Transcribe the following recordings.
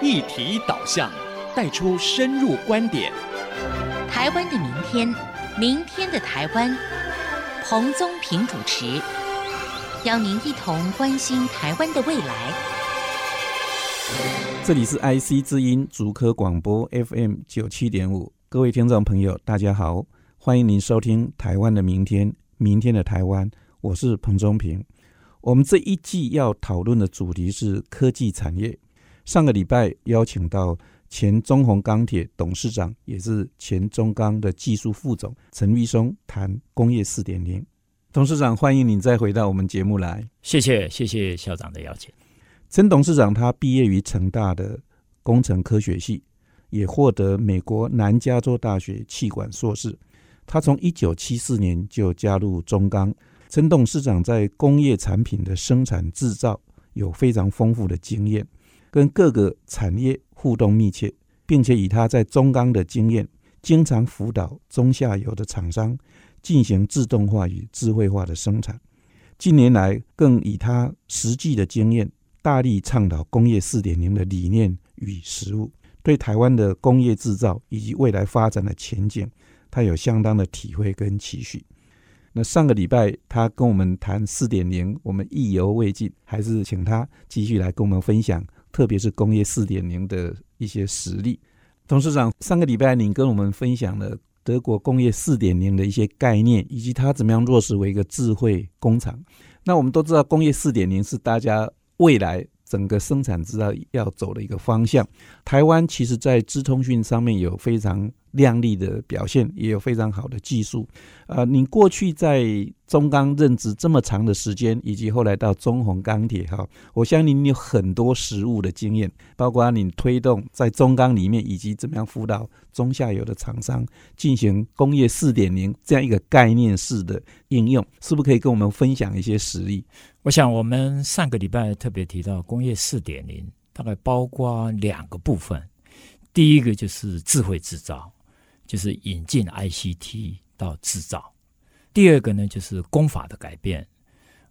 议题导向，带出深入观点。台湾的明天，明天的台湾，彭宗平主持，邀您一同关心台湾的未来。这里是 IC 之音竹科广播 FM 九七点五，各位听众朋友，大家好，欢迎您收听《台湾的明天，明天的台湾》，我是彭宗平。我们这一季要讨论的主题是科技产业。上个礼拜邀请到前中宏钢铁董事长，也是前中钢的技术副总陈玉松谈工业四点零。董事长，欢迎你再回到我们节目来。谢谢，谢谢校长的邀请。陈董事长他毕业于成大的工程科学系，也获得美国南加州大学气管硕士。他从一九七四年就加入中钢。陈董事长在工业产品的生产制造有非常丰富的经验，跟各个产业互动密切，并且以他在中钢的经验，经常辅导中下游的厂商进行自动化与智慧化的生产。近年来，更以他实际的经验，大力倡导工业四点零的理念与实务，对台湾的工业制造以及未来发展的前景，他有相当的体会跟期许。那上个礼拜他跟我们谈四点零，我们意犹未尽，还是请他继续来跟我们分享，特别是工业四点零的一些实例。董事长，上个礼拜您跟我们分享了德国工业四点零的一些概念，以及它怎么样落实为一个智慧工厂。那我们都知道，工业四点零是大家未来整个生产制造要走的一个方向。台湾其实在资通讯上面有非常亮丽的表现，也有非常好的技术。呃，你过去在中钢任职这么长的时间，以及后来到中鸿钢铁，哈，我相信你有很多实务的经验，包括你推动在中钢里面，以及怎么样辅导中下游的厂商进行工业四点零这样一个概念式的应用，是不是可以跟我们分享一些实例？我想我们上个礼拜特别提到工业四点零，大概包括两个部分，第一个就是智慧制造。就是引进 ICT 到制造，第二个呢，就是工法的改变。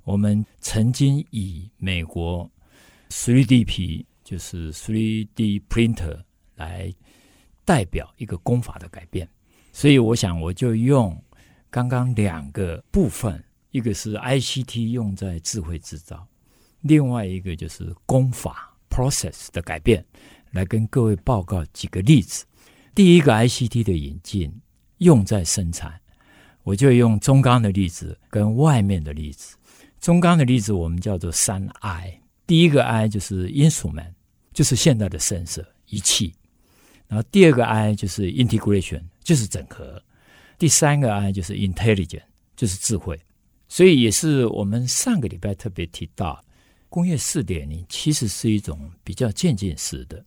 我们曾经以美国 3DP，就是 3D printer 来代表一个工法的改变。所以我想，我就用刚刚两个部分，一个是 ICT 用在智慧制造，另外一个就是工法 process 的改变，来跟各位报告几个例子。第一个 ICT 的引进用在生产，我就用中钢的例子跟外面的例子。中钢的例子我们叫做三 I，第一个 I 就是 instrument，就是现在的 sensor 仪器，然后第二个 I 就是 integration，就是整合，第三个 I 就是 intelligent，就是智慧。所以也是我们上个礼拜特别提到，工业四点零其实是一种比较渐进式的。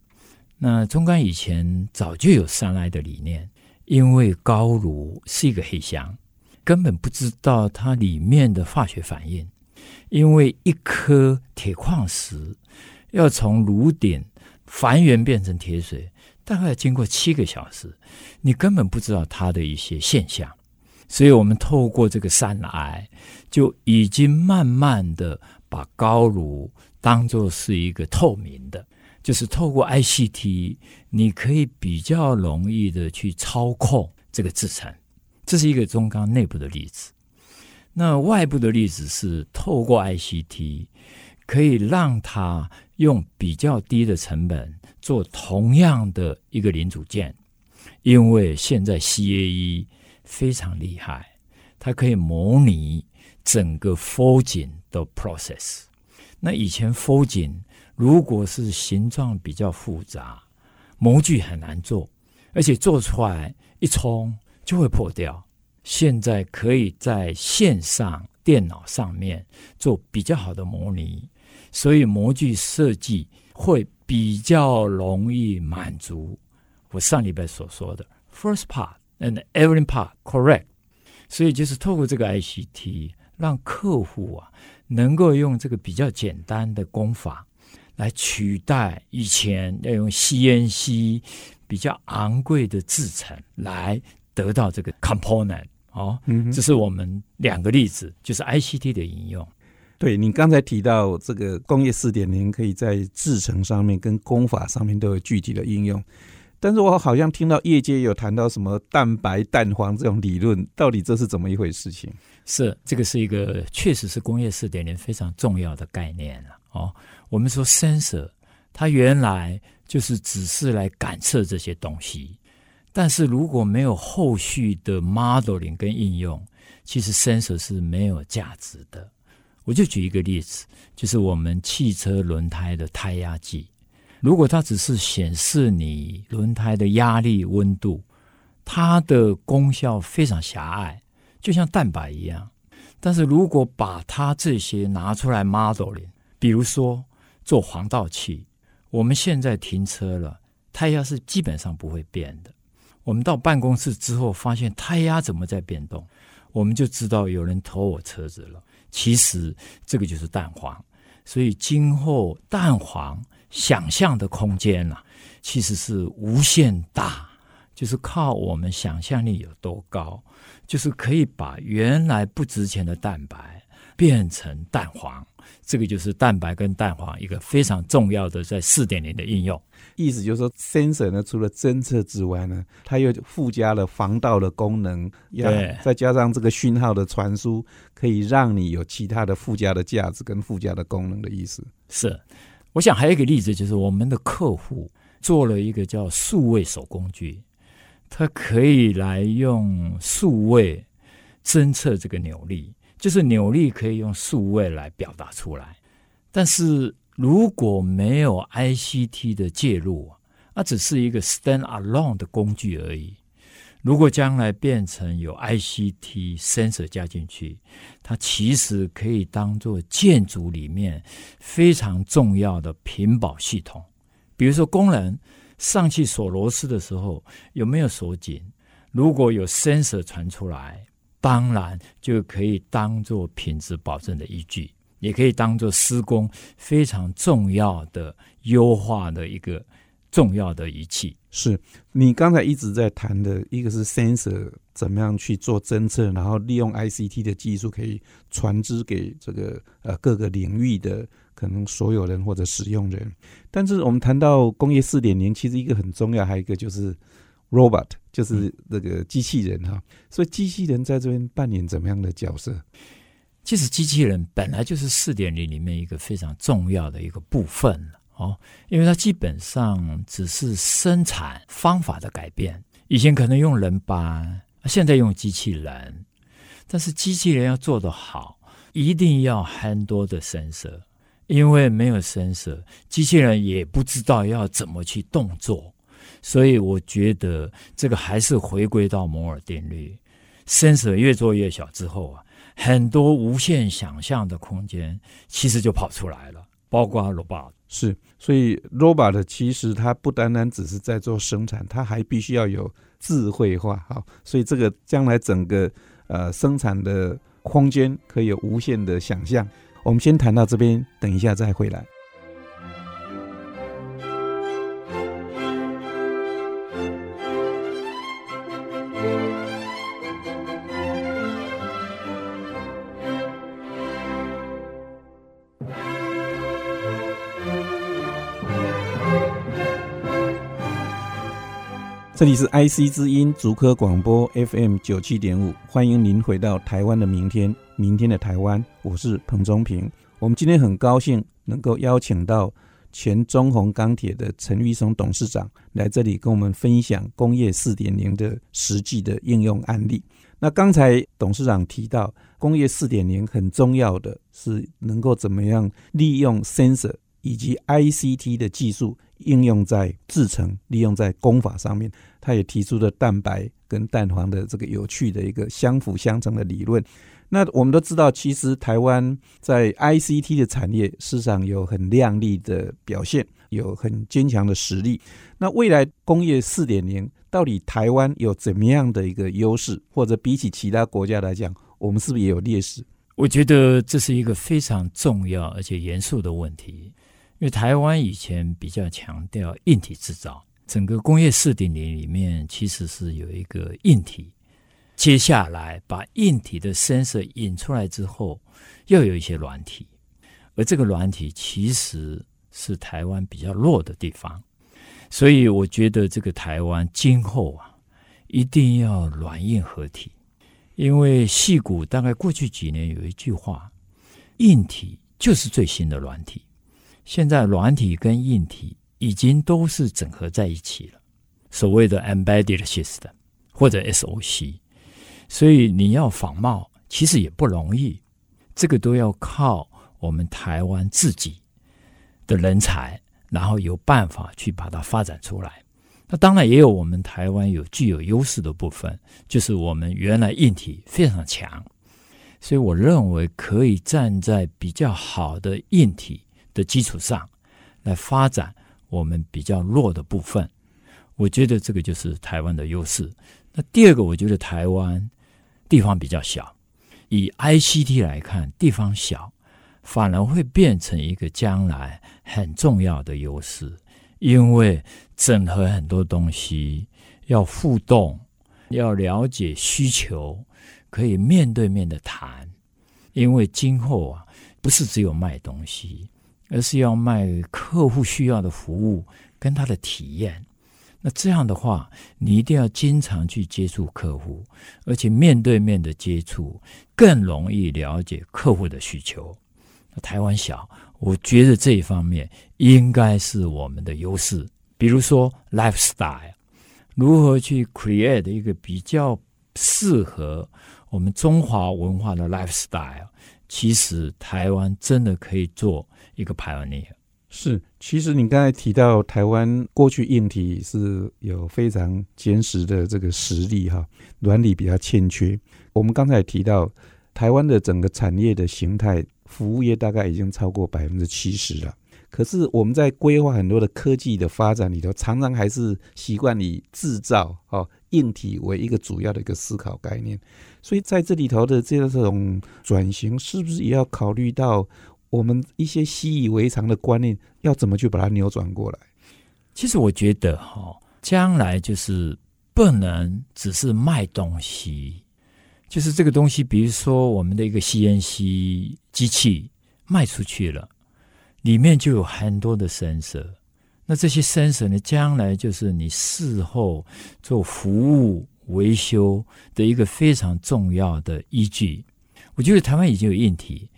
那中钢以前早就有三 I 的理念，因为高炉是一个黑箱，根本不知道它里面的化学反应。因为一颗铁矿石要从炉顶还原变成铁水，大概要经过七个小时，你根本不知道它的一些现象。所以我们透过这个三 I，就已经慢慢的把高炉当做是一个透明的。就是透过 ICT，你可以比较容易的去操控这个制程，这是一个中钢内部的例子。那外部的例子是透过 ICT，可以让它用比较低的成本做同样的一个零组件，因为现在 CAE 非常厉害，它可以模拟整个 forging 的 process。那以前 forging 如果是形状比较复杂，模具很难做，而且做出来一冲就会破掉。现在可以在线上电脑上面做比较好的模拟，所以模具设计会比较容易满足我上礼拜所说的 first part and every part correct。所以就是透过这个 ICT，让客户啊能够用这个比较简单的工法。来取代以前要用 CNC 比较昂贵的制程来得到这个 component 哦，嗯，这是我们两个例子，就是 ICT 的应用。对，你刚才提到这个工业四点零可以在制程上面跟工法上面都有具体的应用，但是我好像听到业界有谈到什么蛋白蛋黄这种理论，到底这是怎么一回事情？是这个是一个确实是工业四点零非常重要的概念了哦。我们说 sensor，它原来就是只是来感测这些东西，但是如果没有后续的 modeling 跟应用，其实 sensor 是没有价值的。我就举一个例子，就是我们汽车轮胎的胎压计，如果它只是显示你轮胎的压力、温度，它的功效非常狭隘，就像蛋白一样。但是如果把它这些拿出来 modeling，比如说。做防盗器，我们现在停车了，胎压是基本上不会变的。我们到办公室之后，发现胎压怎么在变动，我们就知道有人偷我车子了。其实这个就是蛋黄，所以今后蛋黄想象的空间呐、其实是无限大，就是靠我们想象力有多高，就是可以把原来不值钱的蛋白变成蛋黄。这个就是蛋白跟蛋黄一个非常重要的在四点零的应用。意思就是说，sensor 呢，除了侦测之外呢，它又附加了防盗的功能，对，再加上这个讯号的传输，可以让你有其他的附加的价值跟附加的功能的意思。是，我想还有一个例子，就是我们的客户做了一个叫数位手工具，它可以来用数位侦测这个扭力。就是扭力可以用数位来表达出来，但是如果没有 ICT 的介入，那只是一个 stand alone 的工具而已。如果将来变成有 ICT sensor 加进去，它其实可以当做建筑里面非常重要的屏保系统。比如说工人上去锁螺丝的时候有没有锁紧？如果有 sensor 传出来。当然就可以当做品质保证的依据，也可以当做施工非常重要的优化的一个重要的仪器。是你刚才一直在谈的一个是 sensor 怎么样去做侦测，然后利用 ICT 的技术可以传知给这个呃各个领域的可能所有人或者使用人。但是我们谈到工业四点零，其实一个很重要，还有一个就是。Robot 就是那个机器人哈，所以机器人在这边扮演怎么样的角色？其实机器人本来就是四点零里面一个非常重要的一个部分哦，因为它基本上只是生产方法的改变，以前可能用人搬，现在用机器人，但是机器人要做得好，一定要很多的 sensor，因为没有 sensor，机器人也不知道要怎么去动作。所以我觉得这个还是回归到摩尔定律，sensor 越做越小之后啊，很多无限想象的空间其实就跑出来了，包括 robot 是，所以 robot 其实它不单单只是在做生产，它还必须要有智慧化，好，所以这个将来整个呃生产的空间可以有无限的想象。我们先谈到这边，等一下再回来。这里是 IC 之音竹科广播 FM 九七点五，欢迎您回到台湾的明天，明天的台湾，我是彭中平。我们今天很高兴能够邀请到前中鸿钢铁的陈玉松董事长来这里跟我们分享工业四点零的实际的应用案例。那刚才董事长提到，工业四点零很重要的是能够怎么样利用 sensor 以及 ICT 的技术。应用在制程，利用在工法上面，他也提出了蛋白跟蛋黄的这个有趣的一个相辅相成的理论。那我们都知道，其实台湾在 ICT 的产业市场有很亮丽的表现，有很坚强的实力。那未来工业四点零，到底台湾有怎么样的一个优势，或者比起其他国家来讲，我们是不是也有劣势？我觉得这是一个非常重要而且严肃的问题。因为台湾以前比较强调硬体制造，整个工业四点零里面其实是有一个硬体，接下来把硬体的 sensor 引出来之后，又有一些软体。而这个软体其实是台湾比较弱的地方，所以我觉得这个台湾今后啊，一定要软硬合体，因为戏骨大概过去几年有一句话，硬体就是最新的软体，现在软体跟硬体已经都是整合在一起了，所谓的 embedded system 或者 SOC，所以你要仿冒其实也不容易，这个都要靠。我们台湾自己的人才，然后有办法去把它发展出来。那当然也有我们台湾有具有优势的部分，就是我们原来硬体非常强，所以我认为可以站在比较好的硬体的基础上来发展我们比较弱的部分。我觉得这个就是台湾的优势。那第二个，我觉得台湾地方比较小，以 ICT 来看，地方小。反而会变成一个将来很重要的优势，因为整合很多东西要互动，要了解需求，可以面对面的谈。因为今后啊，不是只有卖东西，而是要卖客户需要的服务跟他的体验。那这样的话，你一定要经常去接触客户，而且面对面的接触更容易了解客户的需求。台湾小，我觉得这一方面应该是我们的优势。比如说，lifestyle，如何去 create 一个比较适合我们中华文化的 lifestyle，其实台湾真的可以做一个 pioneer。是，其实你刚才提到台湾过去硬体是有非常坚实的这个实力哈，软体比较欠缺。我们刚才提到台湾的整个产业的形态。服务业大概已经超过百分之七十了，可是我们在规划很多的科技的发展里头，常常还是习惯以制造哦硬体为一个主要的一个思考概念，所以在这里头的这种转型，是不是也要考虑到我们一些习以为常的观念，要怎么去把它扭转过来？其实我觉得哈，将来就是不能只是卖东西。就是这个东西，比如说我们的一个 CNC 机器卖出去了，里面就有很多的 sensor。那这些 sensor 呢，将来就是你事后做服务维修的一个非常重要的依据。我觉得台湾已经有硬体，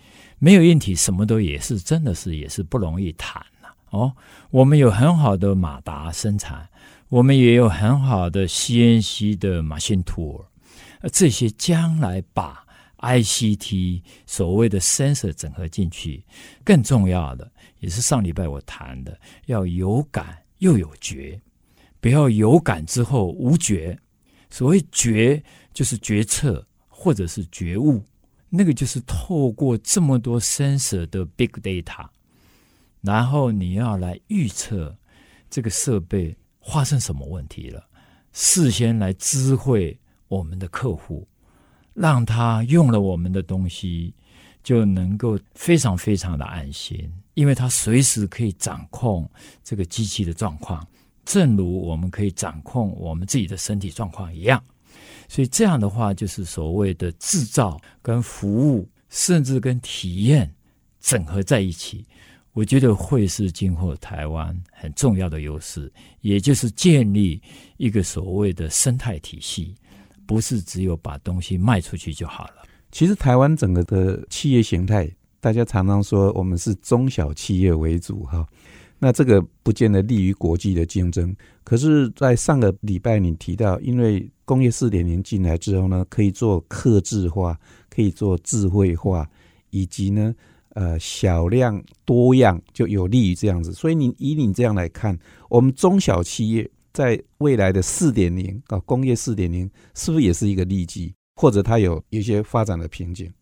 没有硬体，什么都也是真的是也是不容易谈呐哦。我们有很好的马达生产，我们也有很好的 CNC 的 machine tool。这些将来把 ICT 所谓的 sensor 整合进去，更重要的也是上礼拜我谈的，要有感又有觉，不要有感之后无觉。所谓觉，就是决策或者是觉悟，那个就是透过这么多 sensor 的 big data，然后你要来预测这个设备发生什么问题了，事先来知会。我们的客户，让他用了我们的东西，就能够非常非常的安心，因为他随时可以掌控这个机器的状况，正如我们可以掌控我们自己的身体状况一样。所以这样的话，就是所谓的制造跟服务，甚至跟体验整合在一起，我觉得会是今后台湾很重要的优势，也就是建立一个所谓的生态体系。不是只有把东西卖出去就好了。其实台湾整个的企业形态，大家常常说我们是中小企业为主哈。那这个不见得利于国际的竞争。可是，在上个礼拜你提到，因为工业四点零进来之后呢，可以做客制化，可以做智慧化，以及呢，呃，小量多样，就有利于这样子。所以你以你这样来看，我们中小企业。在未来的四点零啊，工业四点零是不是也是一个利基，或者它有一些发展的瓶颈？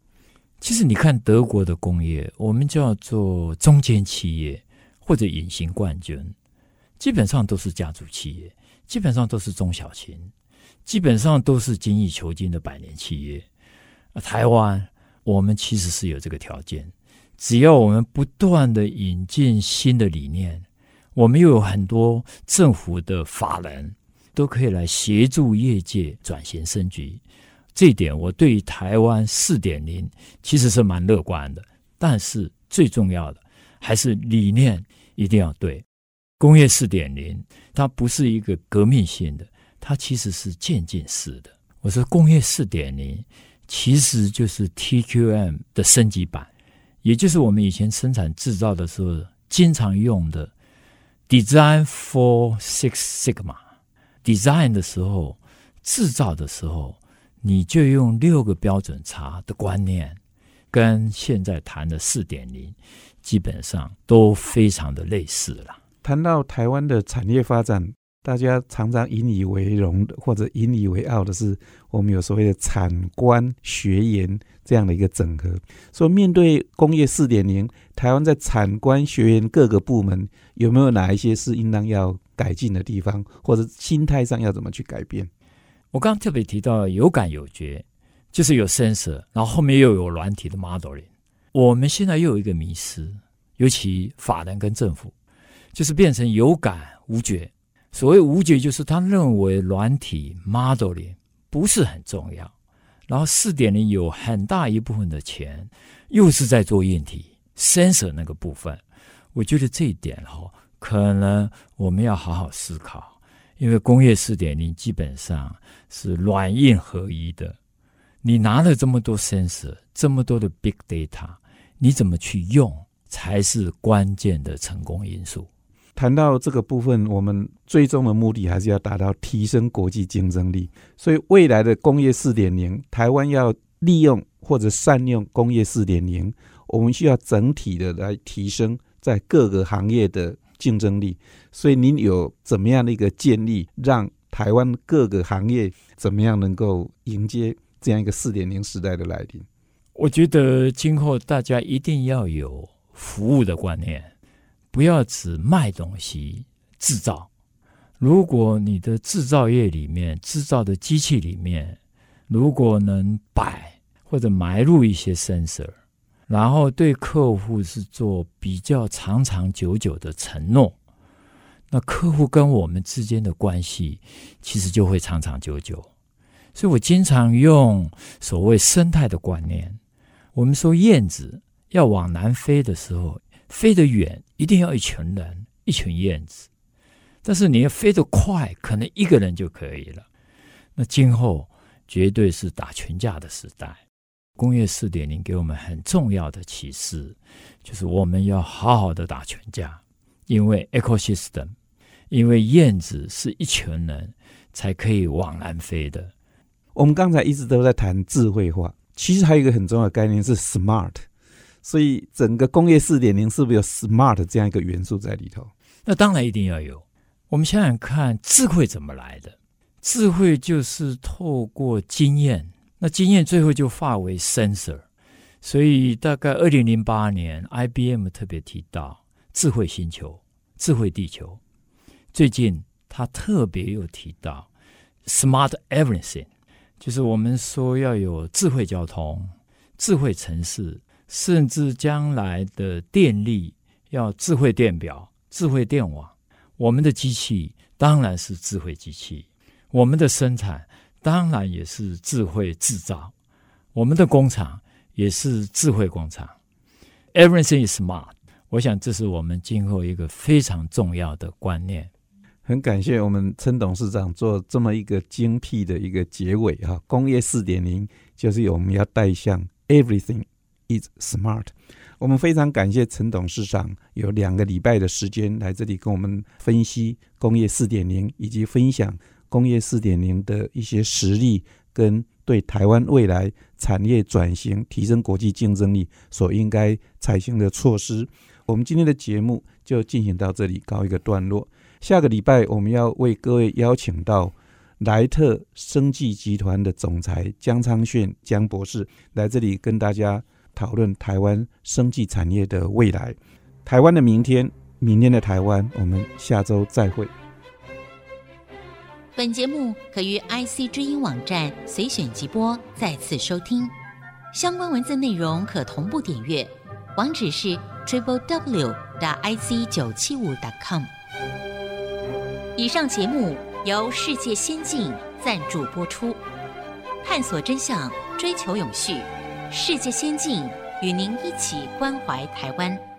其实你看德国的工业，我们叫做中间企业或者隐形冠军，基本上都是家族企业，基本上都是中小型，基本上都是精益求精的百年企业。台湾，我们其实是有这个条件，只要我们不断的引进新的理念。我们又有很多政府的法人，都可以来协助业界转型升级。这一点，我对于台湾四点零其实是蛮乐观的。但是最重要的还是理念一定要对。工业四点零它不是一个革命性的，它其实是渐进式的。我说工业四点零其实就是 TQM 的升级版，也就是我们以前生产制造的时候经常用的 Design for Six Sigma。Design 的时候，制造的时候，你就用六个标准差的观念，跟现在谈的四点零基本上都非常的类似了。谈到台湾的产业发展，大家常常引以为荣的，或者引以为傲的是，我们有所谓的产官学研这样的一个整合。所以，面对工业四点零，台湾在产官学研各个部门有没有哪一些是应当要改进的地方，或者心态上要怎么去改变？我刚刚特别提到有感有觉，就是有 sensor，然后后面又有软体的 modeling。我们现在又有一个迷失，尤其法人跟政府，就是变成有感无觉。所谓无觉，就是他认为软体 modeling 不是很重要，然后四点零有很大一部分的钱又是在做硬体 sensor 那个部分。我觉得这一点哈，可能我们要好好思考，因为工业四点零基本上是软硬合一的。你拿了这么多 sensor，这么多的 big data，你怎么去用才是关键的成功因素。谈到这个部分，我们最终的目的还是要达到提升国际竞争力。所以，未来的工业四点零，台湾要利用或者善用工业四点零，我们需要整体的来提升在各个行业的竞争力。所以，您有怎么样的一个建议，让台湾各个行业怎么样能够迎接这样一个四点零时代的来临？我觉得今后大家一定要有服务的观念。不要只卖东西制造。如果你的制造业里面制造的机器里面，如果能摆或者埋入一些 sensor，然后对客户是做比较长长久久的承诺，那客户跟我们之间的关系其实就会长长久久。所以我经常用所谓生态的观念。我们说燕子要往南飞的时候。飞得远，一定要一群人，一群燕子。但是你要飞得快，可能一个人就可以了。那今后绝对是打群架的时代。工业四点零给我们很重要的启示，就是我们要好好的打群架，因为 ecosystem，因为燕子是一群人才可以往南飞的。我们刚才一直都在谈智慧化，其实还有一个很重要的概念是 smart。所以，整个工业四点零是不是有 smart 这样一个元素在里头？那当然一定要有。我们想想看，智慧怎么来的？智慧就是透过经验，那经验最后就化为 sensor。所以，大概二零零八年，IBM 特别提到智慧星球、智慧地球。最近，他特别又提到 smart everything，就是我们说要有智慧交通、智慧城市。甚至将来的电力要智慧电表、智慧电网，我们的机器当然是智慧机器，我们的生产当然也是智慧制造，我们的工厂也是智慧工厂。Everything is smart。我想这是我们今后一个非常重要的观念。很感谢我们陈董事长做这么一个精辟的一个结尾哈，工业四点零就是我们要带向 Everything。Is smart。我们非常感谢陈董事长有两个礼拜的时间来这里跟我们分析工业四点零，以及分享工业四点零的一些实力跟对台湾未来产业转型、提升国际竞争力所应该采行的措施。我们今天的节目就进行到这里，告一个段落。下个礼拜我们要为各位邀请到莱特生技集团的总裁江昌炫江博士来这里跟大家。讨论台湾生技产业的未来，台湾的明天，明天的台湾，我们下周再会。本节目可于 IC 之音网站随选即播再次收听，相关文字内容可同步点阅，网址是 triple w 点 ic 九七五点 com。以上节目由世界先进赞助播出，探索真相，追求永续。世界先进与您一起关怀台湾。